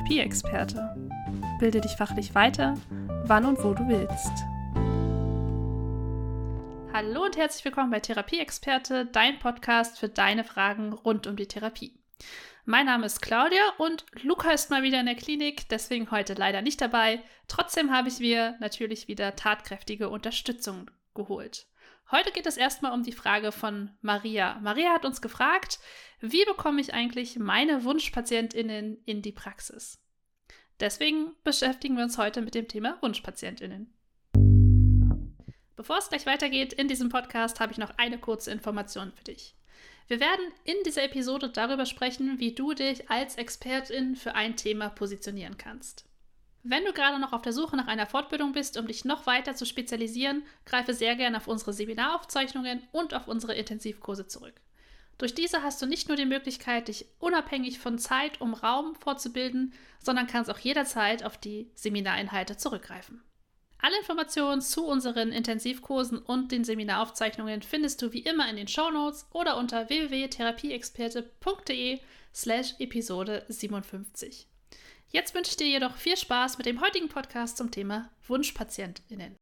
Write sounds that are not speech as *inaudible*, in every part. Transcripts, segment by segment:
Therapieexperte. Bilde dich fachlich weiter, wann und wo du willst. Hallo und herzlich willkommen bei Therapieexperte, dein Podcast für deine Fragen rund um die Therapie. Mein Name ist Claudia und Luca ist mal wieder in der Klinik, deswegen heute leider nicht dabei. Trotzdem habe ich mir natürlich wieder tatkräftige Unterstützung geholt. Heute geht es erstmal um die Frage von Maria. Maria hat uns gefragt, wie bekomme ich eigentlich meine Wunschpatientinnen in die Praxis? Deswegen beschäftigen wir uns heute mit dem Thema Wunschpatientinnen. Bevor es gleich weitergeht in diesem Podcast, habe ich noch eine kurze Information für dich. Wir werden in dieser Episode darüber sprechen, wie du dich als Expertin für ein Thema positionieren kannst. Wenn du gerade noch auf der Suche nach einer Fortbildung bist, um dich noch weiter zu spezialisieren, greife sehr gerne auf unsere Seminaraufzeichnungen und auf unsere Intensivkurse zurück. Durch diese hast du nicht nur die Möglichkeit, dich unabhängig von Zeit um Raum fortzubilden, sondern kannst auch jederzeit auf die Seminarinhalte zurückgreifen. Alle Informationen zu unseren Intensivkursen und den Seminaraufzeichnungen findest du wie immer in den Shownotes oder unter www.therapieexperte.de slash Episode 57. Jetzt wünsche ich dir jedoch viel Spaß mit dem heutigen Podcast zum Thema WunschpatientInnen.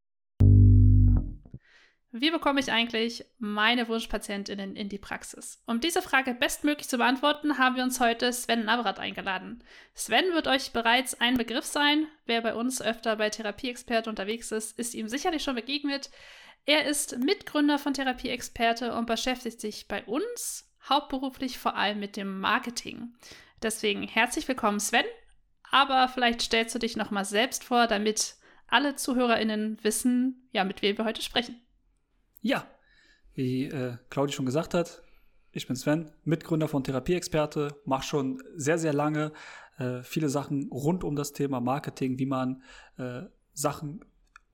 Wie bekomme ich eigentlich meine WunschpatientInnen in die Praxis? Um diese Frage bestmöglich zu beantworten, haben wir uns heute Sven Navrat eingeladen. Sven wird euch bereits ein Begriff sein. Wer bei uns öfter bei Therapieexperte unterwegs ist, ist ihm sicherlich schon begegnet. Er ist Mitgründer von Therapieexperte und beschäftigt sich bei uns hauptberuflich vor allem mit dem Marketing. Deswegen herzlich willkommen, Sven aber vielleicht stellst du dich noch mal selbst vor, damit alle ZuhörerInnen wissen, ja, mit wem wir heute sprechen. Ja, wie äh, Claudia schon gesagt hat, ich bin Sven, Mitgründer von Therapieexperte, mache schon sehr, sehr lange äh, viele Sachen rund um das Thema Marketing, wie man äh, Sachen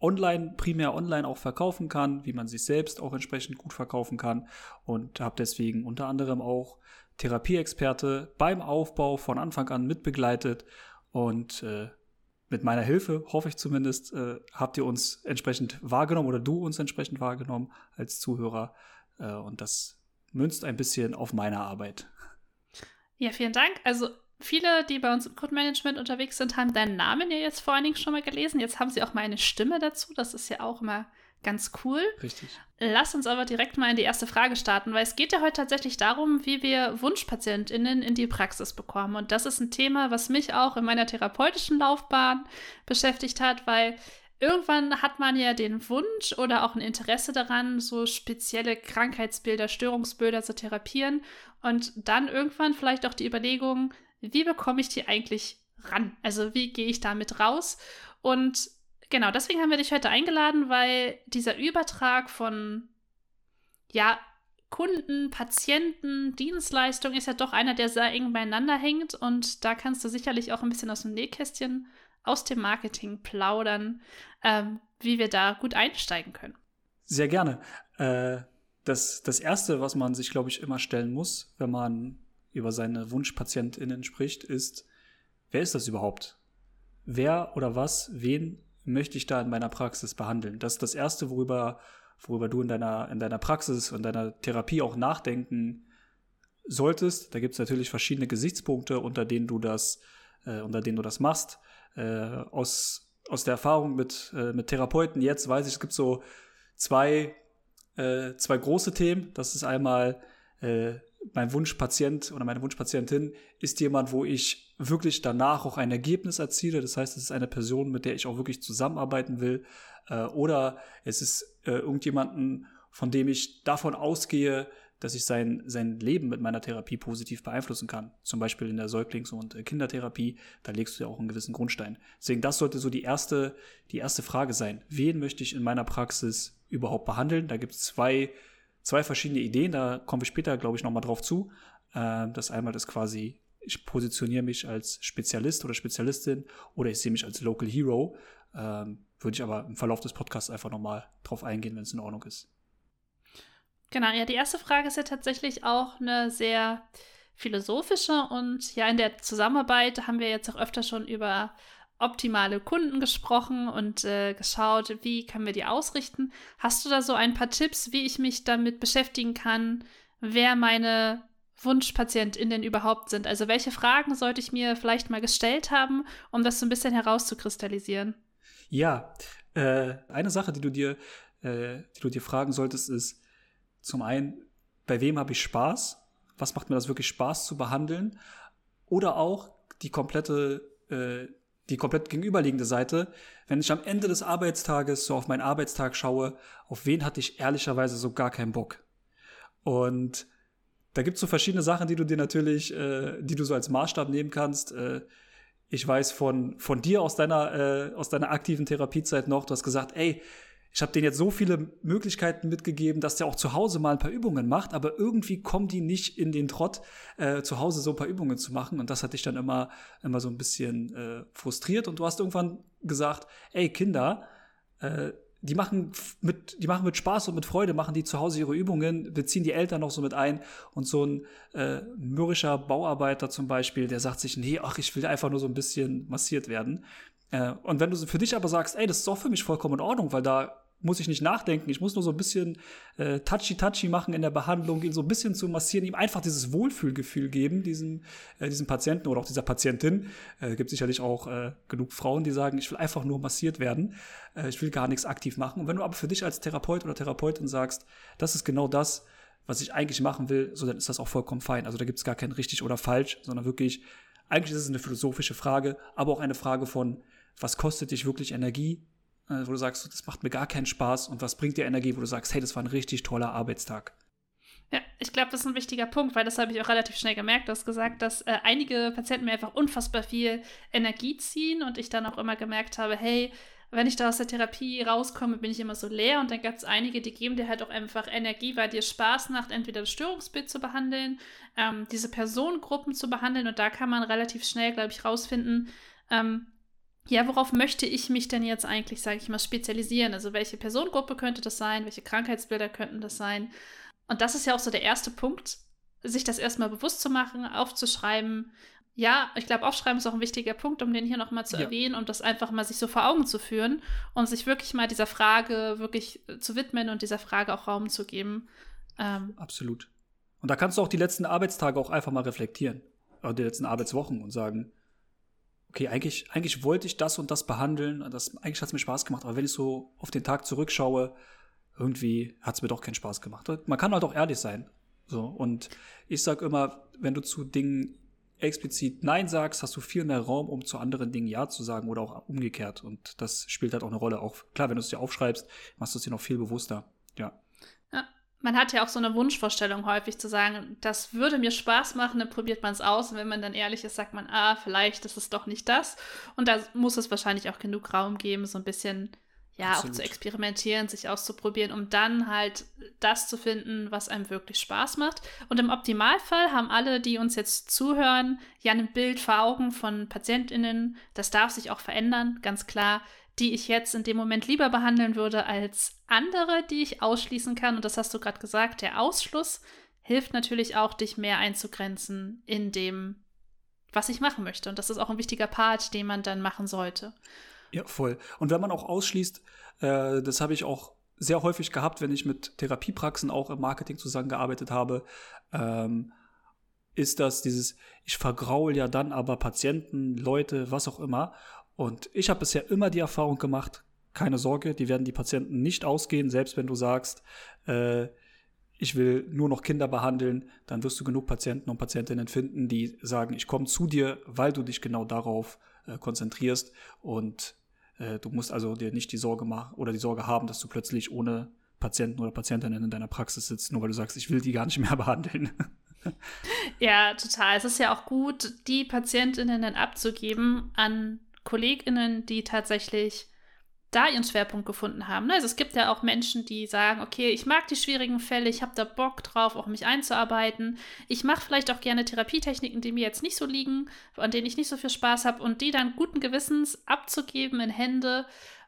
online, primär online auch verkaufen kann, wie man sich selbst auch entsprechend gut verkaufen kann und habe deswegen unter anderem auch Therapieexperte beim Aufbau von Anfang an mitbegleitet und äh, mit meiner Hilfe, hoffe ich zumindest, äh, habt ihr uns entsprechend wahrgenommen oder du uns entsprechend wahrgenommen als Zuhörer. Äh, und das münzt ein bisschen auf meine Arbeit. Ja, vielen Dank. Also viele, die bei uns im Kundenmanagement unterwegs sind, haben deinen Namen ja jetzt vor allen Dingen schon mal gelesen. Jetzt haben sie auch meine Stimme dazu. Das ist ja auch immer ganz cool. Richtig. Lass uns aber direkt mal in die erste Frage starten, weil es geht ja heute tatsächlich darum, wie wir WunschpatientInnen in die Praxis bekommen. Und das ist ein Thema, was mich auch in meiner therapeutischen Laufbahn beschäftigt hat, weil irgendwann hat man ja den Wunsch oder auch ein Interesse daran, so spezielle Krankheitsbilder, Störungsbilder zu therapieren. Und dann irgendwann vielleicht auch die Überlegung, wie bekomme ich die eigentlich ran? Also wie gehe ich damit raus? Und Genau, deswegen haben wir dich heute eingeladen, weil dieser Übertrag von ja, Kunden, Patienten, Dienstleistung ist ja doch einer, der sehr eng beieinander hängt und da kannst du sicherlich auch ein bisschen aus dem Nähkästchen aus dem Marketing plaudern, ähm, wie wir da gut einsteigen können. Sehr gerne. Äh, das, das Erste, was man sich, glaube ich, immer stellen muss, wenn man über seine WunschpatientInnen spricht, ist, wer ist das überhaupt? Wer oder was, wen möchte ich da in meiner Praxis behandeln? Das ist das Erste, worüber, worüber du in deiner, in deiner Praxis und deiner Therapie auch nachdenken solltest. Da gibt es natürlich verschiedene Gesichtspunkte, unter denen du das, äh, unter denen du das machst. Äh, aus, aus der Erfahrung mit, äh, mit Therapeuten jetzt weiß ich, es gibt so zwei, äh, zwei große Themen. Das ist einmal äh, mein Wunschpatient oder meine Wunschpatientin ist jemand, wo ich wirklich danach auch ein Ergebnis erziele. Das heißt, es ist eine Person, mit der ich auch wirklich zusammenarbeiten will. Äh, oder es ist äh, irgendjemanden, von dem ich davon ausgehe, dass ich sein, sein Leben mit meiner Therapie positiv beeinflussen kann. Zum Beispiel in der Säuglings- und äh, Kindertherapie, da legst du ja auch einen gewissen Grundstein. Deswegen, das sollte so die erste, die erste Frage sein. Wen möchte ich in meiner Praxis überhaupt behandeln? Da gibt es zwei zwei verschiedene Ideen, da kommen wir später, glaube ich, nochmal drauf zu. Äh, das einmal ist quasi, ich positioniere mich als Spezialist oder Spezialistin oder ich sehe mich als Local Hero. Ähm, würde ich aber im Verlauf des Podcasts einfach nochmal drauf eingehen, wenn es in Ordnung ist. Genau, ja, die erste Frage ist ja tatsächlich auch eine sehr philosophische und ja, in der Zusammenarbeit haben wir jetzt auch öfter schon über optimale Kunden gesprochen und äh, geschaut, wie können wir die ausrichten. Hast du da so ein paar Tipps, wie ich mich damit beschäftigen kann, wer meine WunschpatientInnen überhaupt sind. Also welche Fragen sollte ich mir vielleicht mal gestellt haben, um das so ein bisschen herauszukristallisieren? Ja, äh, eine Sache, die du dir, äh, die du dir fragen solltest, ist zum einen, bei wem habe ich Spaß? Was macht mir das wirklich Spaß zu behandeln? Oder auch die komplette, äh, die komplett gegenüberliegende Seite, wenn ich am Ende des Arbeitstages so auf meinen Arbeitstag schaue, auf wen hatte ich ehrlicherweise so gar keinen Bock? Und da gibt es so verschiedene Sachen, die du dir natürlich, äh, die du so als Maßstab nehmen kannst. Äh, ich weiß von, von dir aus deiner, äh, aus deiner aktiven Therapiezeit noch, du hast gesagt, ey, ich habe denen jetzt so viele Möglichkeiten mitgegeben, dass der auch zu Hause mal ein paar Übungen macht, aber irgendwie kommen die nicht in den Trott, äh, zu Hause so ein paar Übungen zu machen. Und das hat dich dann immer, immer so ein bisschen äh, frustriert. Und du hast irgendwann gesagt, ey Kinder, äh, die machen mit, die machen mit Spaß und mit Freude, machen die zu Hause ihre Übungen, beziehen die Eltern noch so mit ein. Und so ein äh, mürrischer Bauarbeiter zum Beispiel, der sagt sich, nee, ach, ich will einfach nur so ein bisschen massiert werden. Äh, und wenn du für dich aber sagst, ey, das ist doch für mich vollkommen in Ordnung, weil da muss ich nicht nachdenken. Ich muss nur so ein bisschen äh, touchy-touchy machen in der Behandlung, ihn so ein bisschen zu massieren, ihm einfach dieses Wohlfühlgefühl geben, diesem, äh, diesem Patienten oder auch dieser Patientin. Äh, gibt sicherlich auch äh, genug Frauen, die sagen, ich will einfach nur massiert werden. Äh, ich will gar nichts aktiv machen. Und wenn du aber für dich als Therapeut oder Therapeutin sagst, das ist genau das, was ich eigentlich machen will, so dann ist das auch vollkommen fein. Also da gibt es gar kein richtig oder falsch, sondern wirklich, eigentlich ist es eine philosophische Frage, aber auch eine Frage von, was kostet dich wirklich Energie? Äh, wo du sagst, das macht mir gar keinen Spaß und was bringt dir Energie, wo du sagst, hey, das war ein richtig toller Arbeitstag. Ja, ich glaube, das ist ein wichtiger Punkt, weil das habe ich auch relativ schnell gemerkt. Du hast gesagt, dass äh, einige Patienten mir einfach unfassbar viel Energie ziehen und ich dann auch immer gemerkt habe, hey, wenn ich da aus der Therapie rauskomme, bin ich immer so leer und dann gab es einige, die geben dir halt auch einfach Energie, weil dir Spaß macht, entweder das Störungsbild zu behandeln, ähm, diese Personengruppen zu behandeln und da kann man relativ schnell, glaube ich, rausfinden, ähm, ja, worauf möchte ich mich denn jetzt eigentlich, sage ich mal, spezialisieren? Also welche Personengruppe könnte das sein? Welche Krankheitsbilder könnten das sein? Und das ist ja auch so der erste Punkt, sich das erstmal bewusst zu machen, aufzuschreiben. Ja, ich glaube, aufschreiben ist auch ein wichtiger Punkt, um den hier nochmal zu ja. erwähnen und das einfach mal sich so vor Augen zu führen und sich wirklich mal dieser Frage wirklich zu widmen und dieser Frage auch Raum zu geben. Ähm, Absolut. Und da kannst du auch die letzten Arbeitstage auch einfach mal reflektieren. Oder die letzten Arbeitswochen und sagen, okay, eigentlich, eigentlich wollte ich das und das behandeln, das, eigentlich hat es mir Spaß gemacht, aber wenn ich so auf den Tag zurückschaue, irgendwie hat es mir doch keinen Spaß gemacht. Man kann halt auch ehrlich sein. So, und ich sag immer, wenn du zu Dingen explizit Nein sagst, hast du viel mehr Raum, um zu anderen Dingen Ja zu sagen oder auch umgekehrt. Und das spielt halt auch eine Rolle. Auch klar, wenn du es dir aufschreibst, machst du es dir noch viel bewusster. Man hat ja auch so eine Wunschvorstellung häufig zu sagen, das würde mir Spaß machen, dann probiert man es aus. Und wenn man dann ehrlich ist, sagt man, ah, vielleicht ist es doch nicht das. Und da muss es wahrscheinlich auch genug Raum geben, so ein bisschen, ja, Absolut. auch zu experimentieren, sich auszuprobieren, um dann halt das zu finden, was einem wirklich Spaß macht. Und im Optimalfall haben alle, die uns jetzt zuhören, ja ein Bild vor Augen von PatientInnen. Das darf sich auch verändern, ganz klar die ich jetzt in dem Moment lieber behandeln würde als andere, die ich ausschließen kann. Und das hast du gerade gesagt, der Ausschluss hilft natürlich auch, dich mehr einzugrenzen in dem, was ich machen möchte. Und das ist auch ein wichtiger Part, den man dann machen sollte. Ja, voll. Und wenn man auch ausschließt, äh, das habe ich auch sehr häufig gehabt, wenn ich mit Therapiepraxen auch im Marketing zusammengearbeitet habe, ähm, ist das dieses, ich vergraul ja dann aber Patienten, Leute, was auch immer. Und ich habe bisher immer die Erfahrung gemacht, keine Sorge, die werden die Patienten nicht ausgehen, selbst wenn du sagst, äh, ich will nur noch Kinder behandeln, dann wirst du genug Patienten und Patientinnen finden, die sagen, ich komme zu dir, weil du dich genau darauf äh, konzentrierst und äh, du musst also dir nicht die Sorge machen oder die Sorge haben, dass du plötzlich ohne Patienten oder Patientinnen in deiner Praxis sitzt, nur weil du sagst, ich will die gar nicht mehr *laughs* behandeln. Ja, total. Es ist ja auch gut, die Patientinnen dann abzugeben an KollegInnen, die tatsächlich da ihren Schwerpunkt gefunden haben. Also es gibt ja auch Menschen, die sagen, okay, ich mag die schwierigen Fälle, ich habe da Bock drauf, auch mich einzuarbeiten. Ich mache vielleicht auch gerne Therapietechniken, die mir jetzt nicht so liegen, an denen ich nicht so viel Spaß habe und die dann guten Gewissens abzugeben in Hände,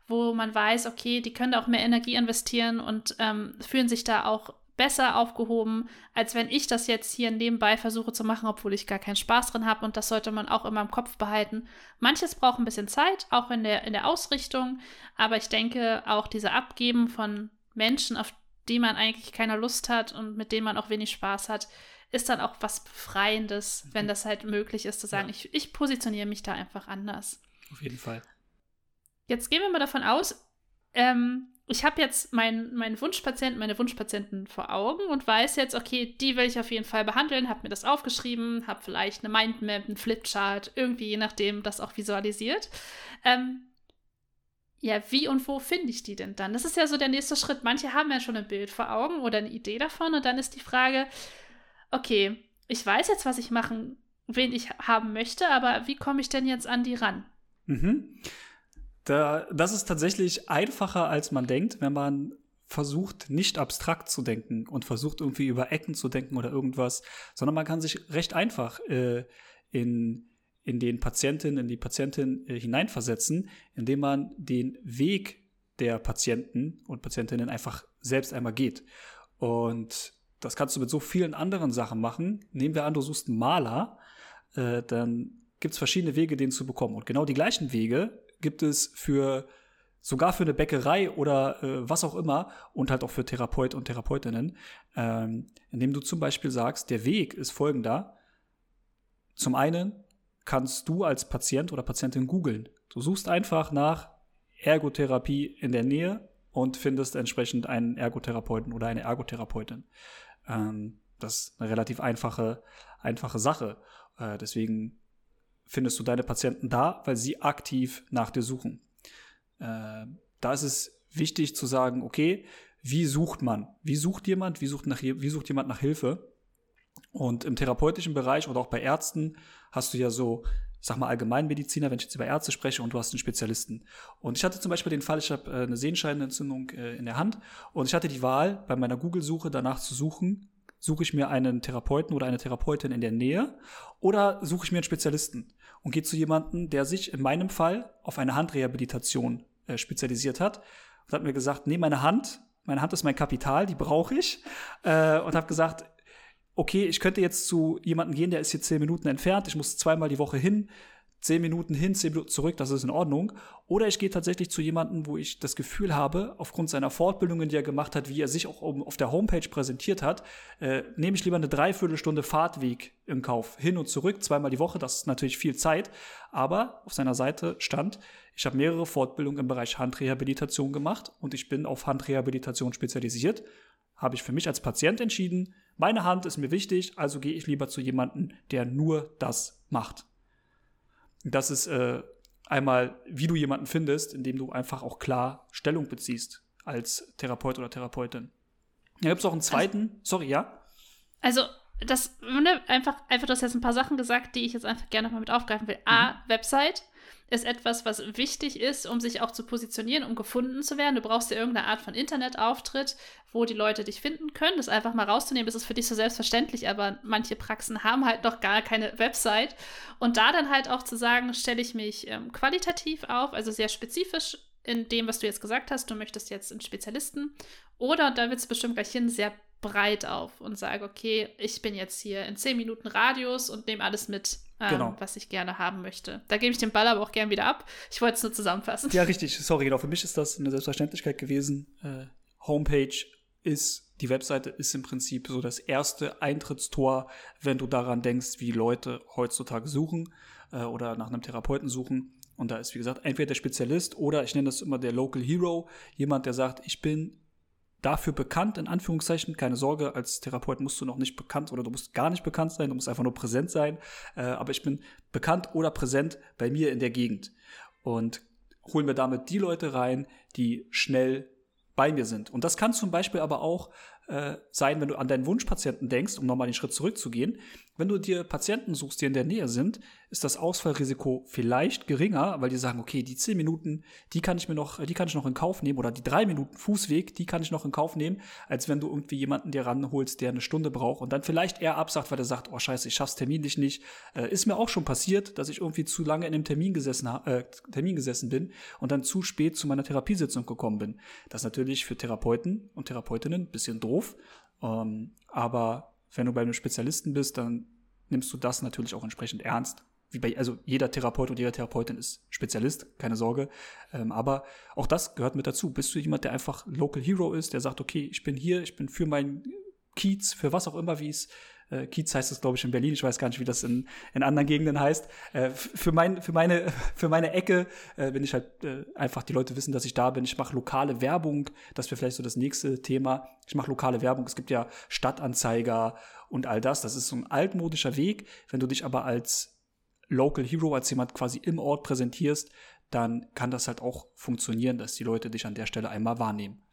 wo man weiß, okay, die können da auch mehr Energie investieren und ähm, fühlen sich da auch besser aufgehoben, als wenn ich das jetzt hier nebenbei versuche zu machen, obwohl ich gar keinen Spaß drin habe. Und das sollte man auch immer im Kopf behalten. Manches braucht ein bisschen Zeit, auch in der, in der Ausrichtung. Aber ich denke, auch diese Abgeben von Menschen, auf die man eigentlich keine Lust hat und mit denen man auch wenig Spaß hat, ist dann auch was Befreiendes, wenn mhm. das halt möglich ist, zu sagen, ja. ich, ich positioniere mich da einfach anders. Auf jeden Fall. Jetzt gehen wir mal davon aus, ähm, ich habe jetzt meinen mein Wunschpatienten, meine Wunschpatienten vor Augen und weiß jetzt, okay, die will ich auf jeden Fall behandeln, habe mir das aufgeschrieben, habe vielleicht eine Mindmap, einen Flipchart, irgendwie je nachdem das auch visualisiert. Ähm, ja, wie und wo finde ich die denn dann? Das ist ja so der nächste Schritt. Manche haben ja schon ein Bild vor Augen oder eine Idee davon und dann ist die Frage, okay, ich weiß jetzt, was ich machen, wen ich haben möchte, aber wie komme ich denn jetzt an die ran? Mhm. Da, das ist tatsächlich einfacher, als man denkt, wenn man versucht, nicht abstrakt zu denken und versucht, irgendwie über Ecken zu denken oder irgendwas, sondern man kann sich recht einfach äh, in, in den Patienten, in die Patientin äh, hineinversetzen, indem man den Weg der Patienten und Patientinnen einfach selbst einmal geht. Und das kannst du mit so vielen anderen Sachen machen. Nehmen wir an, du suchst einen Maler, äh, dann gibt es verschiedene Wege, den zu bekommen. Und genau die gleichen Wege gibt es für sogar für eine Bäckerei oder äh, was auch immer und halt auch für Therapeut und Therapeutinnen, ähm, indem du zum Beispiel sagst, der Weg ist folgender. Zum einen kannst du als Patient oder Patientin googeln. Du suchst einfach nach Ergotherapie in der Nähe und findest entsprechend einen Ergotherapeuten oder eine Ergotherapeutin. Ähm, das ist eine relativ einfache, einfache Sache. Äh, deswegen findest du deine Patienten da, weil sie aktiv nach dir suchen. Äh, da ist es wichtig zu sagen, okay, wie sucht man? Wie sucht jemand? Wie sucht, nach, wie sucht jemand nach Hilfe? Und im therapeutischen Bereich oder auch bei Ärzten hast du ja so, sag mal Allgemeinmediziner, wenn ich jetzt über Ärzte spreche und du hast einen Spezialisten. Und ich hatte zum Beispiel den Fall, ich habe äh, eine Sehenscheidenentzündung äh, in der Hand und ich hatte die Wahl, bei meiner Google-Suche danach zu suchen, suche ich mir einen Therapeuten oder eine Therapeutin in der Nähe oder suche ich mir einen Spezialisten und gehe zu jemandem, der sich in meinem Fall auf eine Handrehabilitation äh, spezialisiert hat und hat mir gesagt, nee, meine Hand, meine Hand ist mein Kapital, die brauche ich äh, und habe gesagt, okay, ich könnte jetzt zu jemandem gehen, der ist hier zehn Minuten entfernt, ich muss zweimal die Woche hin, zehn Minuten hin, zehn Minuten zurück, das ist in Ordnung. Oder ich gehe tatsächlich zu jemandem, wo ich das Gefühl habe, aufgrund seiner Fortbildungen, die er gemacht hat, wie er sich auch auf der Homepage präsentiert hat, äh, nehme ich lieber eine Dreiviertelstunde Fahrtweg in Kauf. Hin und zurück, zweimal die Woche, das ist natürlich viel Zeit. Aber auf seiner Seite stand, ich habe mehrere Fortbildungen im Bereich Handrehabilitation gemacht und ich bin auf Handrehabilitation spezialisiert. Habe ich für mich als Patient entschieden, meine Hand ist mir wichtig, also gehe ich lieber zu jemandem, der nur das macht. Das ist äh, einmal, wie du jemanden findest, indem du einfach auch klar Stellung beziehst als Therapeut oder Therapeutin. Da gibt es auch einen zweiten, also, sorry, ja? Also, das, ne, einfach, einfach, du hast jetzt ein paar Sachen gesagt, die ich jetzt einfach gerne nochmal mit aufgreifen will. A, mhm. Website ist etwas, was wichtig ist, um sich auch zu positionieren, um gefunden zu werden. Du brauchst ja irgendeine Art von Internetauftritt, wo die Leute dich finden können. Das einfach mal rauszunehmen, das ist für dich so selbstverständlich, aber manche Praxen haben halt noch gar keine Website. Und da dann halt auch zu sagen, stelle ich mich ähm, qualitativ auf, also sehr spezifisch in dem, was du jetzt gesagt hast, du möchtest jetzt einen Spezialisten. Oder da wird es bestimmt gleich hin, sehr breit auf und sage, okay, ich bin jetzt hier in 10 Minuten Radius und nehme alles mit, ähm, genau. was ich gerne haben möchte. Da gebe ich den Ball aber auch gern wieder ab. Ich wollte es nur zusammenfassen. Ja, *laughs* richtig. Sorry, genau. Für mich ist das eine Selbstverständlichkeit gewesen. Äh, Homepage ist, die Webseite ist im Prinzip so das erste Eintrittstor, wenn du daran denkst, wie Leute heutzutage suchen äh, oder nach einem Therapeuten suchen. Und da ist, wie gesagt, entweder der Spezialist oder ich nenne das immer der Local Hero, jemand, der sagt, ich bin dafür bekannt, in Anführungszeichen. Keine Sorge, als Therapeut musst du noch nicht bekannt oder du musst gar nicht bekannt sein, du musst einfach nur präsent sein. Äh, aber ich bin bekannt oder präsent bei mir in der Gegend. Und holen wir damit die Leute rein, die schnell bei mir sind. Und das kann zum Beispiel aber auch äh, sein, wenn du an deinen Wunschpatienten denkst, um nochmal den Schritt zurückzugehen. Wenn du dir Patienten suchst, die in der Nähe sind, ist das Ausfallrisiko vielleicht geringer, weil die sagen, okay, die zehn Minuten, die kann ich mir noch, die kann ich noch in Kauf nehmen oder die drei Minuten Fußweg, die kann ich noch in Kauf nehmen, als wenn du irgendwie jemanden dir ranholst, der eine Stunde braucht und dann vielleicht eher absagt, weil er sagt, oh scheiße, ich schaff's terminlich nicht. Äh, ist mir auch schon passiert, dass ich irgendwie zu lange in einem Termin gesessen, äh, Termin gesessen bin und dann zu spät zu meiner Therapiesitzung gekommen bin. Das ist natürlich für Therapeuten und Therapeutinnen ein bisschen doof, ähm, aber wenn du bei einem Spezialisten bist, dann nimmst du das natürlich auch entsprechend ernst wie bei, also jeder Therapeut und jeder Therapeutin ist Spezialist, keine Sorge. Ähm, aber auch das gehört mit dazu. Bist du jemand, der einfach Local Hero ist, der sagt, okay, ich bin hier, ich bin für meinen Kiez, für was auch immer, wie es äh, Kiez heißt es, glaube ich, in Berlin. Ich weiß gar nicht, wie das in, in anderen Gegenden heißt. Äh, für, mein, für, meine, *laughs* für meine Ecke äh, bin ich halt äh, einfach, die Leute wissen, dass ich da bin. Ich mache lokale Werbung. Das wäre vielleicht so das nächste Thema. Ich mache lokale Werbung. Es gibt ja Stadtanzeiger und all das. Das ist so ein altmodischer Weg. Wenn du dich aber als Local Hero, als jemand quasi im Ort präsentierst, dann kann das halt auch funktionieren, dass die Leute dich an der Stelle einmal wahrnehmen.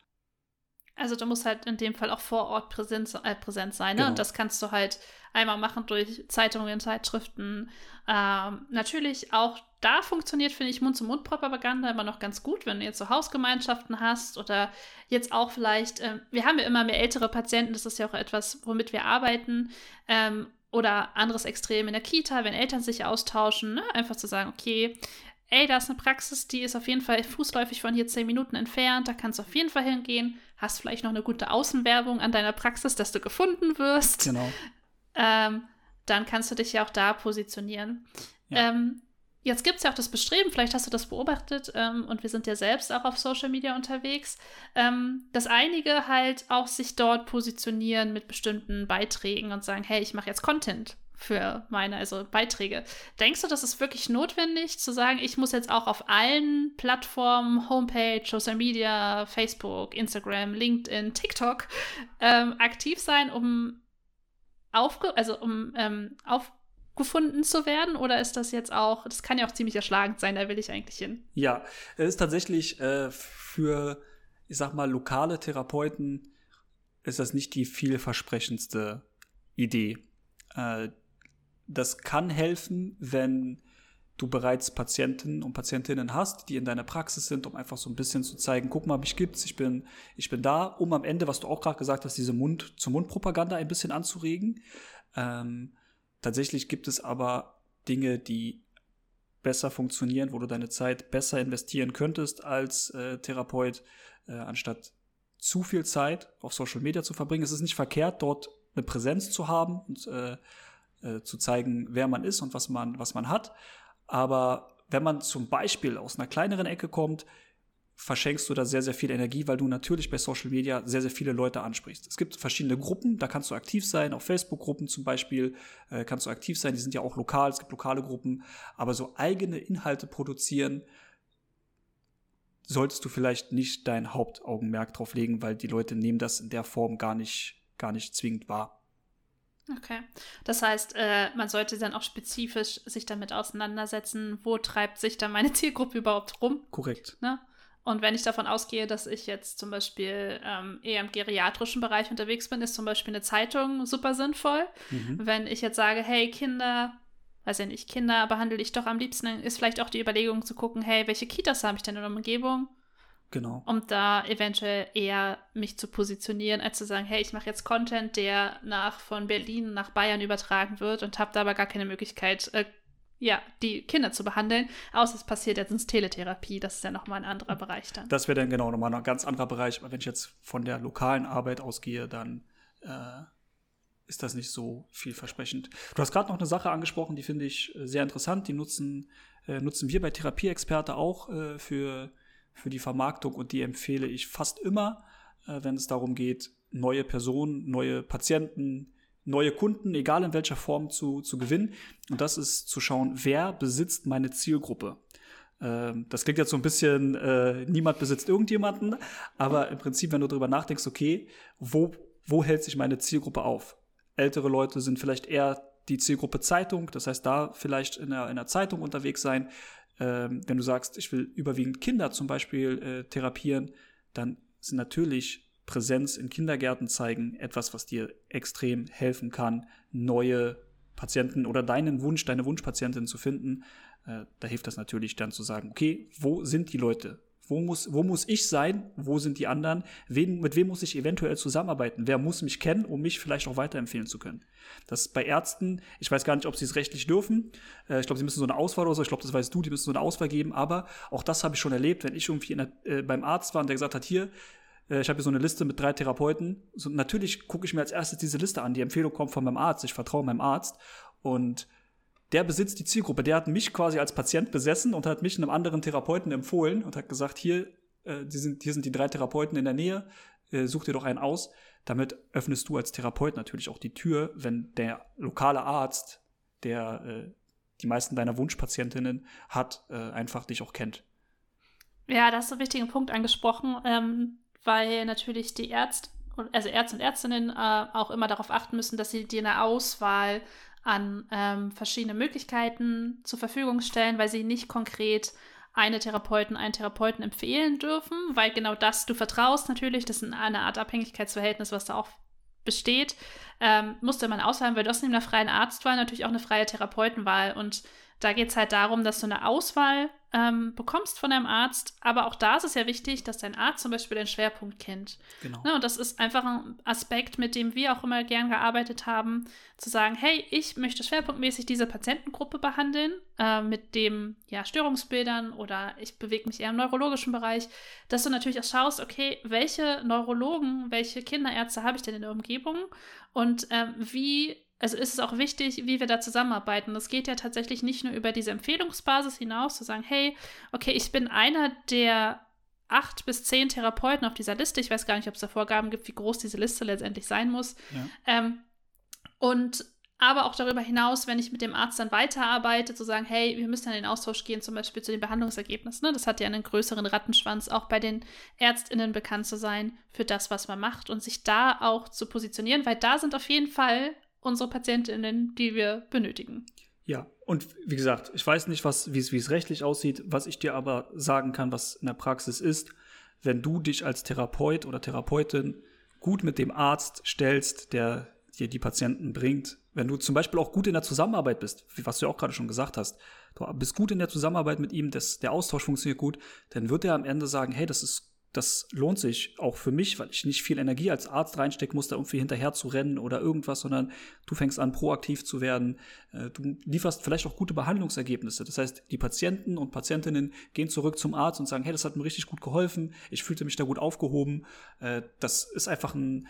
Also du musst halt in dem Fall auch vor Ort präsent, äh, präsent sein. Ne? Genau. Und das kannst du halt einmal machen durch Zeitungen, Zeitschriften. Ähm, natürlich auch da funktioniert, finde ich, Mund-zu-Mund-Propaganda immer noch ganz gut, wenn du jetzt so Hausgemeinschaften hast oder jetzt auch vielleicht, äh, wir haben ja immer mehr ältere Patienten, das ist ja auch etwas, womit wir arbeiten. Ähm, oder anderes Extrem in der Kita, wenn Eltern sich austauschen, ne? einfach zu sagen, okay, ey, da ist eine Praxis, die ist auf jeden Fall fußläufig von hier zehn Minuten entfernt, da kannst du auf jeden Fall hingehen, hast vielleicht noch eine gute Außenwerbung an deiner Praxis, dass du gefunden wirst. Genau. Ähm, dann kannst du dich ja auch da positionieren. Ja. Ähm, jetzt gibt es ja auch das Bestreben, vielleicht hast du das beobachtet ähm, und wir sind ja selbst auch auf Social Media unterwegs, ähm, dass einige halt auch sich dort positionieren mit bestimmten Beiträgen und sagen, hey, ich mache jetzt Content für meine also Beiträge. Denkst du, das ist wirklich notwendig zu sagen, ich muss jetzt auch auf allen Plattformen, Homepage, Social Media, Facebook, Instagram, LinkedIn, TikTok ähm, aktiv sein, um aufge also um ähm, aufgefunden zu werden? Oder ist das jetzt auch, das kann ja auch ziemlich erschlagend sein, da will ich eigentlich hin. Ja, es ist tatsächlich äh, für, ich sag mal, lokale Therapeuten ist das nicht die vielversprechendste Idee. Äh, das kann helfen, wenn du bereits Patienten und Patientinnen hast, die in deiner Praxis sind, um einfach so ein bisschen zu zeigen, guck mal, mich gibt's, ich bin, ich bin da, um am Ende, was du auch gerade gesagt hast, diese Mund-zu-Mund-Propaganda ein bisschen anzuregen. Ähm, tatsächlich gibt es aber Dinge, die besser funktionieren, wo du deine Zeit besser investieren könntest als äh, Therapeut, äh, anstatt zu viel Zeit auf Social Media zu verbringen. Es ist nicht verkehrt, dort eine Präsenz zu haben und äh, äh, zu zeigen, wer man ist und was man, was man hat. Aber wenn man zum Beispiel aus einer kleineren Ecke kommt, verschenkst du da sehr, sehr viel Energie, weil du natürlich bei Social Media sehr, sehr viele Leute ansprichst. Es gibt verschiedene Gruppen, da kannst du aktiv sein, auf Facebook-Gruppen zum Beispiel äh, kannst du aktiv sein, die sind ja auch lokal, es gibt lokale Gruppen, aber so eigene Inhalte produzieren, solltest du vielleicht nicht dein Hauptaugenmerk drauf legen, weil die Leute nehmen das in der Form gar nicht, gar nicht zwingend wahr. Okay. Das heißt, äh, man sollte dann auch spezifisch sich damit auseinandersetzen, wo treibt sich dann meine *laughs* Zielgruppe überhaupt rum. Korrekt. Ne? Und wenn ich davon ausgehe, dass ich jetzt zum Beispiel ähm, eher im geriatrischen Bereich unterwegs bin, ist zum Beispiel eine Zeitung super sinnvoll. Mhm. Wenn ich jetzt sage, hey Kinder, weiß ja nicht, Kinder behandle ich doch am liebsten, ist vielleicht auch die Überlegung zu gucken, hey, welche Kitas habe ich denn in der Umgebung? Genau. Um da eventuell eher mich zu positionieren, als zu sagen, hey, ich mache jetzt Content, der nach von Berlin nach Bayern übertragen wird und habe da aber gar keine Möglichkeit, äh, ja, die Kinder zu behandeln, außer es passiert jetzt ins Teletherapie, das ist ja nochmal ein anderer Bereich dann. Das wäre dann genau nochmal ein ganz anderer Bereich, aber wenn ich jetzt von der lokalen Arbeit ausgehe, dann äh, ist das nicht so vielversprechend. Du hast gerade noch eine Sache angesprochen, die finde ich äh, sehr interessant, die nutzen, äh, nutzen wir bei Therapieexperte auch äh, für für die Vermarktung und die empfehle ich fast immer, äh, wenn es darum geht, neue Personen, neue Patienten, neue Kunden, egal in welcher Form zu, zu gewinnen. Und das ist zu schauen, wer besitzt meine Zielgruppe. Ähm, das klingt jetzt so ein bisschen, äh, niemand besitzt irgendjemanden, aber im Prinzip, wenn du darüber nachdenkst, okay, wo, wo hält sich meine Zielgruppe auf? Ältere Leute sind vielleicht eher die Zielgruppe Zeitung, das heißt, da vielleicht in einer, in einer Zeitung unterwegs sein ähm, wenn du sagst, ich will überwiegend Kinder zum Beispiel äh, therapieren, dann sind natürlich Präsenz in Kindergärten zeigen etwas, was dir extrem helfen kann, neue Patienten oder deinen Wunsch, deine Wunschpatientin zu finden. Äh, da hilft das natürlich dann zu sagen, okay, wo sind die Leute? Wo muss, wo muss ich sein? Wo sind die anderen? Wen, mit wem muss ich eventuell zusammenarbeiten? Wer muss mich kennen, um mich vielleicht auch weiterempfehlen zu können? Das bei Ärzten, ich weiß gar nicht, ob sie es rechtlich dürfen. Äh, ich glaube, sie müssen so eine Auswahl oder so, ich glaube, das weißt du, die müssen so eine Auswahl geben, aber auch das habe ich schon erlebt, wenn ich irgendwie der, äh, beim Arzt war und der gesagt hat, hier, äh, ich habe hier so eine Liste mit drei Therapeuten. So, natürlich gucke ich mir als erstes diese Liste an. Die Empfehlung kommt von meinem Arzt. Ich vertraue meinem Arzt. Und der besitzt die Zielgruppe. Der hat mich quasi als Patient besessen und hat mich einem anderen Therapeuten empfohlen und hat gesagt, hier, äh, die sind, hier sind die drei Therapeuten in der Nähe, äh, such dir doch einen aus. Damit öffnest du als Therapeut natürlich auch die Tür, wenn der lokale Arzt, der äh, die meisten deiner Wunschpatientinnen hat, äh, einfach dich auch kennt. Ja, da hast du einen wichtigen Punkt angesprochen, ähm, weil natürlich die Ärzte, also Ärzte und Ärztinnen äh, auch immer darauf achten müssen, dass sie dir eine Auswahl an ähm, verschiedenen Möglichkeiten zur Verfügung stellen, weil sie nicht konkret eine Therapeuten, einen Therapeuten empfehlen dürfen, weil genau das du vertraust natürlich, das ist eine Art Abhängigkeitsverhältnis, was da auch besteht, ähm, musste man auswählen, weil du hast neben der freien Arztwahl natürlich auch eine freie Therapeutenwahl. Und da geht es halt darum, dass du eine Auswahl ähm, bekommst von deinem Arzt. Aber auch da ist es ja wichtig, dass dein Arzt zum Beispiel den Schwerpunkt kennt. Genau. Ne, und das ist einfach ein Aspekt, mit dem wir auch immer gern gearbeitet haben, zu sagen, hey, ich möchte schwerpunktmäßig diese Patientengruppe behandeln, äh, mit dem ja, Störungsbildern oder ich bewege mich eher im neurologischen Bereich, dass du natürlich auch schaust, okay, welche Neurologen, welche Kinderärzte habe ich denn in der Umgebung und ähm, wie also ist es auch wichtig, wie wir da zusammenarbeiten. Das geht ja tatsächlich nicht nur über diese Empfehlungsbasis hinaus, zu sagen, hey, okay, ich bin einer der acht bis zehn Therapeuten auf dieser Liste. Ich weiß gar nicht, ob es da Vorgaben gibt, wie groß diese Liste letztendlich sein muss. Ja. Ähm, und aber auch darüber hinaus, wenn ich mit dem Arzt dann weiterarbeite, zu sagen, hey, wir müssen in den Austausch gehen, zum Beispiel zu den Behandlungsergebnissen. Ne? Das hat ja einen größeren Rattenschwanz, auch bei den ÄrztInnen bekannt zu sein für das, was man macht und sich da auch zu positionieren, weil da sind auf jeden Fall unsere Patientinnen, die wir benötigen. Ja, und wie gesagt, ich weiß nicht, wie es rechtlich aussieht. Was ich dir aber sagen kann, was in der Praxis ist, wenn du dich als Therapeut oder Therapeutin gut mit dem Arzt stellst, der dir die Patienten bringt, wenn du zum Beispiel auch gut in der Zusammenarbeit bist, was du ja auch gerade schon gesagt hast, du bist gut in der Zusammenarbeit mit ihm, das, der Austausch funktioniert gut, dann wird er am Ende sagen, hey, das ist das lohnt sich auch für mich, weil ich nicht viel Energie als Arzt reinstecken muss, da irgendwie hinterher zu rennen oder irgendwas, sondern du fängst an, proaktiv zu werden. Äh, du lieferst vielleicht auch gute Behandlungsergebnisse. Das heißt, die Patienten und Patientinnen gehen zurück zum Arzt und sagen, hey, das hat mir richtig gut geholfen, ich fühlte mich da gut aufgehoben. Äh, das ist einfach ein,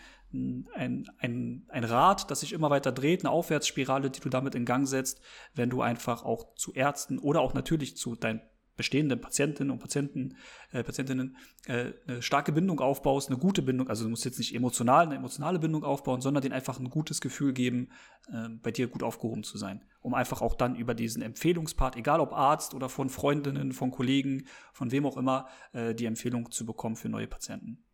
ein, ein, ein Rad, das sich immer weiter dreht, eine Aufwärtsspirale, die du damit in Gang setzt, wenn du einfach auch zu Ärzten oder auch natürlich zu deinen bestehenden Patientinnen und Patienten, äh, Patientinnen äh, eine starke Bindung aufbaust, eine gute Bindung, also du musst jetzt nicht emotional eine emotionale Bindung aufbauen, sondern denen einfach ein gutes Gefühl geben, äh, bei dir gut aufgehoben zu sein, um einfach auch dann über diesen Empfehlungspart, egal ob Arzt oder von Freundinnen, von Kollegen, von wem auch immer, äh, die Empfehlung zu bekommen für neue Patienten.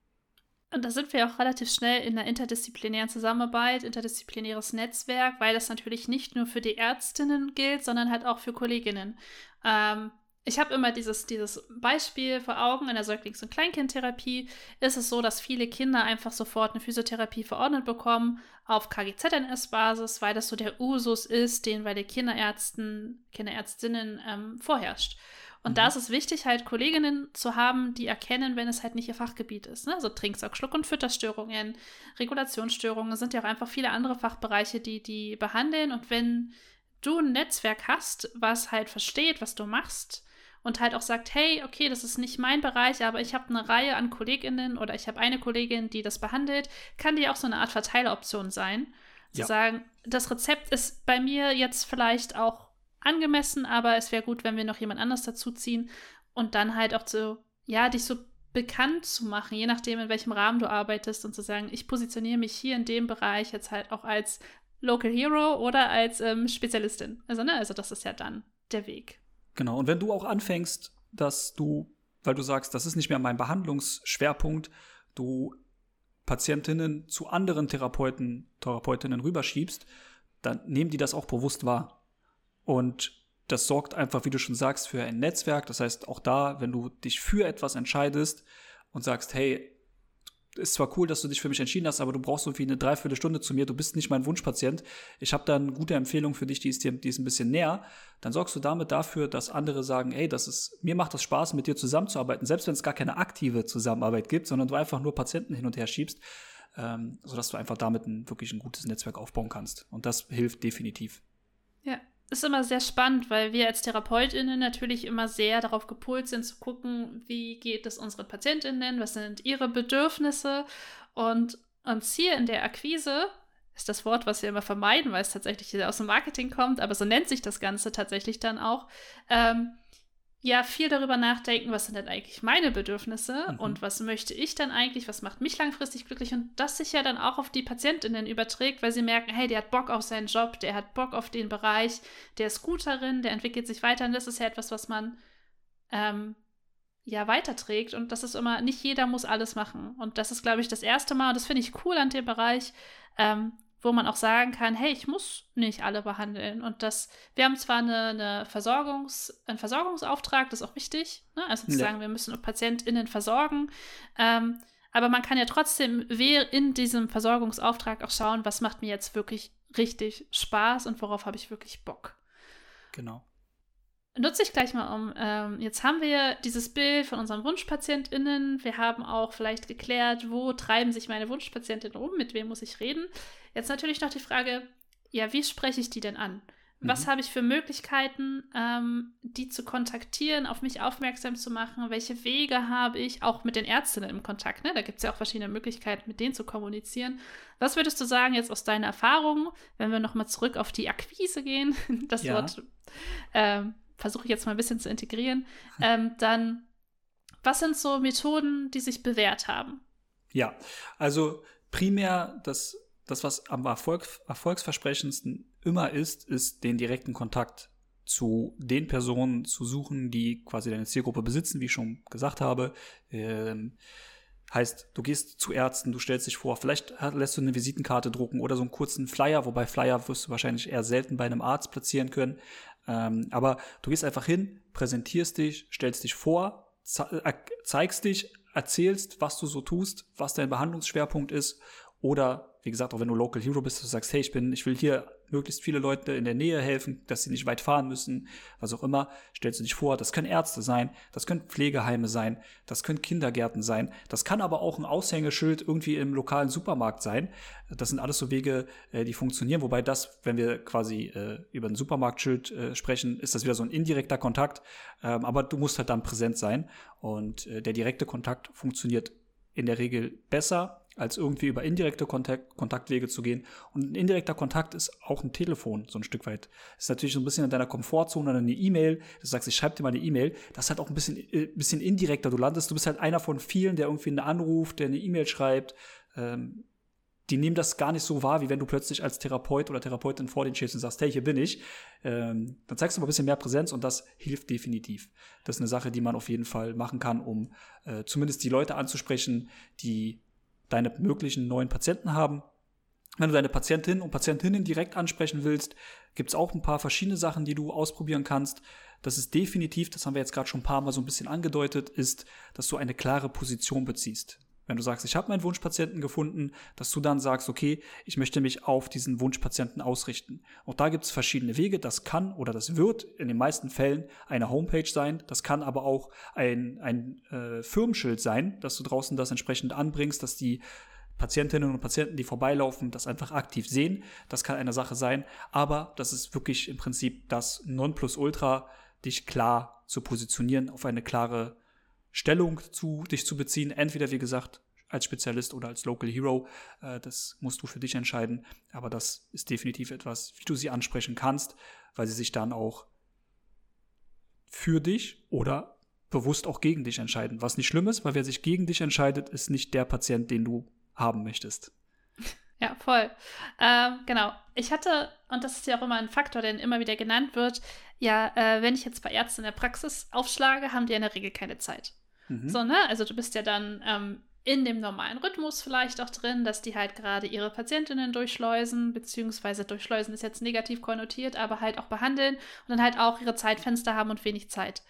Und da sind wir auch relativ schnell in der interdisziplinären Zusammenarbeit, interdisziplinäres Netzwerk, weil das natürlich nicht nur für die Ärztinnen gilt, sondern halt auch für Kolleginnen. Ähm, ich habe immer dieses, dieses Beispiel vor Augen in der Säuglings- und Kleinkindtherapie. Ist es so, dass viele Kinder einfach sofort eine Physiotherapie verordnet bekommen auf KGZNS-Basis, weil das so der Usus ist, den bei den Kinderärzten, Kinderärztinnen ähm, vorherrscht. Und mhm. da ist es wichtig, halt Kolleginnen zu haben, die erkennen, wenn es halt nicht ihr Fachgebiet ist. Ne? Also Trinksack, Schluck- und Fütterstörungen, Regulationsstörungen, sind ja auch einfach viele andere Fachbereiche, die die behandeln. Und wenn du ein Netzwerk hast, was halt versteht, was du machst, und halt auch sagt, hey, okay, das ist nicht mein Bereich, aber ich habe eine Reihe an Kolleginnen oder ich habe eine Kollegin, die das behandelt, kann die auch so eine Art Verteileroption sein. Zu ja. sagen, das Rezept ist bei mir jetzt vielleicht auch angemessen, aber es wäre gut, wenn wir noch jemand anders dazuziehen und dann halt auch so, ja, dich so bekannt zu machen, je nachdem, in welchem Rahmen du arbeitest und zu sagen, ich positioniere mich hier in dem Bereich jetzt halt auch als Local Hero oder als ähm, Spezialistin. Also, ne, also das ist ja dann der Weg. Genau, und wenn du auch anfängst, dass du, weil du sagst, das ist nicht mehr mein Behandlungsschwerpunkt, du Patientinnen zu anderen Therapeuten, Therapeutinnen rüberschiebst, dann nehmen die das auch bewusst wahr. Und das sorgt einfach, wie du schon sagst, für ein Netzwerk. Das heißt, auch da, wenn du dich für etwas entscheidest und sagst, hey, ist zwar cool, dass du dich für mich entschieden hast, aber du brauchst so wie eine Dreiviertelstunde zu mir, du bist nicht mein Wunschpatient. Ich habe da eine gute Empfehlung für dich, die ist dir, die ist ein bisschen näher. Dann sorgst du damit dafür, dass andere sagen, ey, das ist, mir macht das Spaß, mit dir zusammenzuarbeiten, selbst wenn es gar keine aktive Zusammenarbeit gibt, sondern du einfach nur Patienten hin und her schiebst, ähm, sodass du einfach damit ein, wirklich ein gutes Netzwerk aufbauen kannst. Und das hilft definitiv. Ja, ist immer sehr spannend, weil wir als TherapeutInnen natürlich immer sehr darauf gepolt sind, zu gucken, wie geht es unseren PatientInnen, was sind ihre Bedürfnisse und uns hier in der Akquise ist das Wort, was wir immer vermeiden, weil es tatsächlich aus dem Marketing kommt, aber so nennt sich das Ganze tatsächlich dann auch. Ähm, ja, viel darüber nachdenken, was sind denn eigentlich meine Bedürfnisse mhm. und was möchte ich dann eigentlich, was macht mich langfristig glücklich? Und das sich ja dann auch auf die Patientinnen überträgt, weil sie merken, hey, der hat Bock auf seinen Job, der hat Bock auf den Bereich, der ist gut darin, der entwickelt sich weiter. Und das ist ja etwas, was man ähm, ja weiterträgt. Und das ist immer, nicht jeder muss alles machen. Und das ist, glaube ich, das erste Mal und das finde ich cool an dem Bereich, ähm, wo man auch sagen kann, hey, ich muss nicht alle behandeln. Und das, wir haben zwar eine, eine Versorgungs-, einen Versorgungsauftrag, das ist auch wichtig, ne? also zu ja. sagen, wir müssen PatientInnen versorgen, ähm, aber man kann ja trotzdem in diesem Versorgungsauftrag auch schauen, was macht mir jetzt wirklich richtig Spaß und worauf habe ich wirklich Bock. Genau nutze ich gleich mal um. Ähm, jetzt haben wir dieses Bild von unseren WunschpatientInnen. Wir haben auch vielleicht geklärt, wo treiben sich meine WunschpatientInnen um, mit wem muss ich reden. Jetzt natürlich noch die Frage, ja, wie spreche ich die denn an? Was mhm. habe ich für Möglichkeiten, ähm, die zu kontaktieren, auf mich aufmerksam zu machen? Welche Wege habe ich, auch mit den Ärztinnen im Kontakt? Ne? Da gibt es ja auch verschiedene Möglichkeiten, mit denen zu kommunizieren. Was würdest du sagen jetzt aus deiner Erfahrung, wenn wir nochmal zurück auf die Akquise gehen? *laughs* Das ja. Wort ähm, versuche ich jetzt mal ein bisschen zu integrieren, ähm, dann was sind so Methoden, die sich bewährt haben? Ja, also primär das, das was am Erfolg, erfolgsversprechendsten immer ist, ist den direkten Kontakt zu den Personen zu suchen, die quasi deine Zielgruppe besitzen, wie ich schon gesagt habe. Ähm, Heißt, du gehst zu Ärzten, du stellst dich vor, vielleicht lässt du eine Visitenkarte drucken oder so einen kurzen Flyer, wobei Flyer wirst du wahrscheinlich eher selten bei einem Arzt platzieren können. Ähm, aber du gehst einfach hin, präsentierst dich, stellst dich vor, ze zeigst dich, erzählst, was du so tust, was dein Behandlungsschwerpunkt ist. Oder wie gesagt, auch wenn du Local Hero bist, du sagst, hey, ich bin, ich will hier möglichst viele Leute in der Nähe helfen, dass sie nicht weit fahren müssen, was auch immer, stellst du dich vor, das können Ärzte sein, das können Pflegeheime sein, das können Kindergärten sein, das kann aber auch ein Aushängeschild irgendwie im lokalen Supermarkt sein. Das sind alles so Wege, äh, die funktionieren, wobei das, wenn wir quasi äh, über ein Supermarktschild äh, sprechen, ist das wieder so ein indirekter Kontakt, ähm, aber du musst halt dann präsent sein und äh, der direkte Kontakt funktioniert in der Regel besser als irgendwie über indirekte Kontakt, Kontaktwege zu gehen. Und ein indirekter Kontakt ist auch ein Telefon, so ein Stück weit. Das ist natürlich so ein bisschen in deiner Komfortzone, eine E-Mail. Du sagst, ich schreibe dir mal eine E-Mail. Das ist halt auch ein bisschen, äh, bisschen indirekter. Du landest, du bist halt einer von vielen, der irgendwie einen Anruf, der eine E-Mail schreibt. Ähm, die nehmen das gar nicht so wahr, wie wenn du plötzlich als Therapeut oder Therapeutin vor denen stehst und sagst, hey, hier bin ich. Ähm, dann zeigst du mal ein bisschen mehr Präsenz und das hilft definitiv. Das ist eine Sache, die man auf jeden Fall machen kann, um äh, zumindest die Leute anzusprechen, die deine möglichen neuen Patienten haben. Wenn du deine Patientinnen und Patientinnen direkt ansprechen willst, gibt es auch ein paar verschiedene Sachen, die du ausprobieren kannst. Das ist definitiv, das haben wir jetzt gerade schon ein paar Mal so ein bisschen angedeutet, ist, dass du eine klare Position beziehst. Wenn du sagst, ich habe meinen Wunschpatienten gefunden, dass du dann sagst, okay, ich möchte mich auf diesen Wunschpatienten ausrichten. Auch da gibt es verschiedene Wege. Das kann oder das wird in den meisten Fällen eine Homepage sein. Das kann aber auch ein, ein äh, Firmenschild sein, dass du draußen das entsprechend anbringst, dass die Patientinnen und Patienten, die vorbeilaufen, das einfach aktiv sehen. Das kann eine Sache sein. Aber das ist wirklich im Prinzip das Nonplusultra, dich klar zu positionieren, auf eine klare Stellung zu dich zu beziehen. Entweder, wie gesagt, als Spezialist oder als Local Hero. Äh, das musst du für dich entscheiden. Aber das ist definitiv etwas, wie du sie ansprechen kannst, weil sie sich dann auch für dich oder bewusst auch gegen dich entscheiden. Was nicht schlimm ist, weil wer sich gegen dich entscheidet, ist nicht der Patient, den du haben möchtest. Ja, voll. Ähm, genau. Ich hatte, und das ist ja auch immer ein Faktor, der immer wieder genannt wird, ja, äh, wenn ich jetzt bei Ärzten in der Praxis aufschlage, haben die in der Regel keine Zeit. Mhm. So, ne? Also du bist ja dann ähm, in dem normalen Rhythmus vielleicht auch drin, dass die halt gerade ihre Patientinnen durchschleusen, beziehungsweise durchschleusen ist jetzt negativ konnotiert, aber halt auch behandeln und dann halt auch ihre Zeitfenster haben und wenig Zeit.